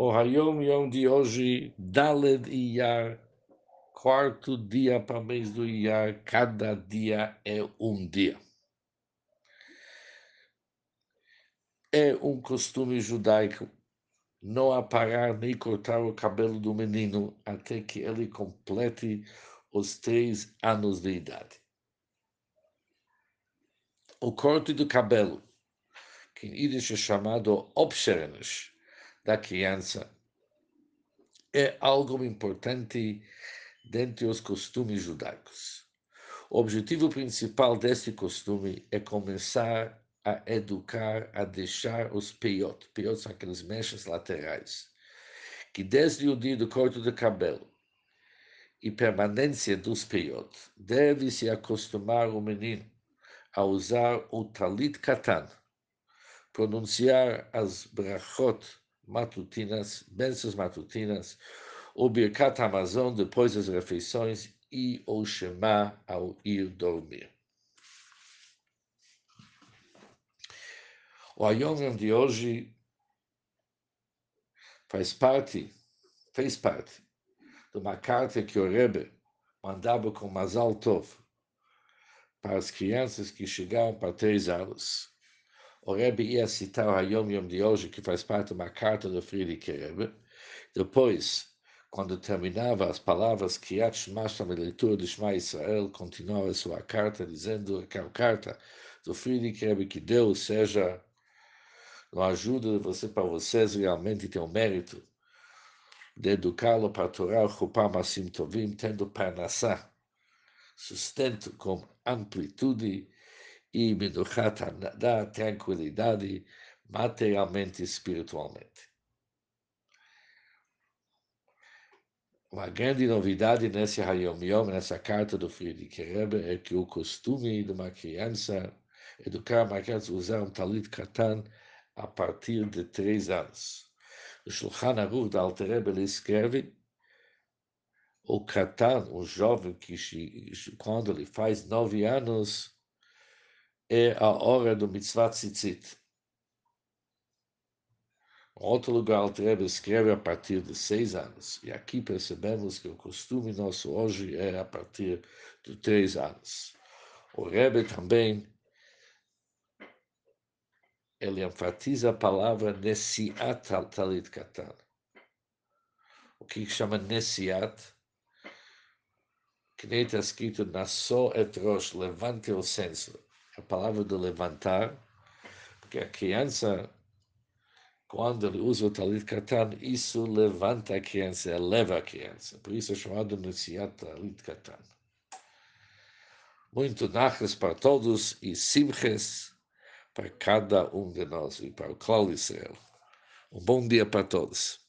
O Hayom Yom de hoje, Daled Iyar, quarto dia para mês do Iyar, cada dia é um dia. É um costume judaico não aparar nem cortar o cabelo do menino até que ele complete os três anos de idade. O corte do cabelo, que em Yiddish é chamado Obscherenes, da criança é algo importante dentre os costumes judaicos. O objetivo principal deste costume é começar a educar, a deixar os peiot. Peiot são aqueles mechas laterais, que desde o dia do corte do cabelo e permanência dos peiot, deve se acostumar o menino a usar o talit katan, pronunciar as brachot matutinas, bênçãos matutinas, o Birkat Amazon depois das refeições e o Shema ao ir dormir. O Ayom de hoje faz parte, fez parte de uma carta que o Rebbe mandava com Mazal Tov para as crianças que chegavam para três anos o Rebbe ia citar o Hayom Yom de hoje, que faz parte de uma carta do Friedrich Rebbe. Depois, quando terminava as palavras Kriyat Shema a leitura de Shema Israel, continuava sua carta dizendo que a carta do Friedrich Rebbe, que Deus seja uma ajuda de você para vocês realmente ter o mérito de educá-lo para Torá, Chupam Asim Tovim, tendo parnassá, sustento com amplitude e Menuchat da tranquilidade materialmente e espiritualmente. Uma grande novidade nesse Hayom Yom, nessa carta do Friedrich Rebbe, é que o costume de uma criança, educar uma criança usar um talit katan a partir de três anos. O Shulchan Aruch da Alter Rebbe escreve o katan, o jovem que quando ele faz nove anos, é a hora do mitzvah tzitzit. Outro lugar, o Rebbe escreve a partir de seis anos. E aqui percebemos que o costume nosso hoje é a partir de três anos. O Rebbe também ele enfatiza a palavra Nesiat Talit Katan. O que chama Nesiat, que nem está escrito Nassó et Rosh, levante o senso a palavra de levantar, porque a criança, quando ele usa o talit katan, isso levanta a criança, eleva a criança. Por isso é chamado Nesiat talit katan. Muito nachas para todos e simches para cada um de nós e para o Klal Israel. Um bom dia para todos.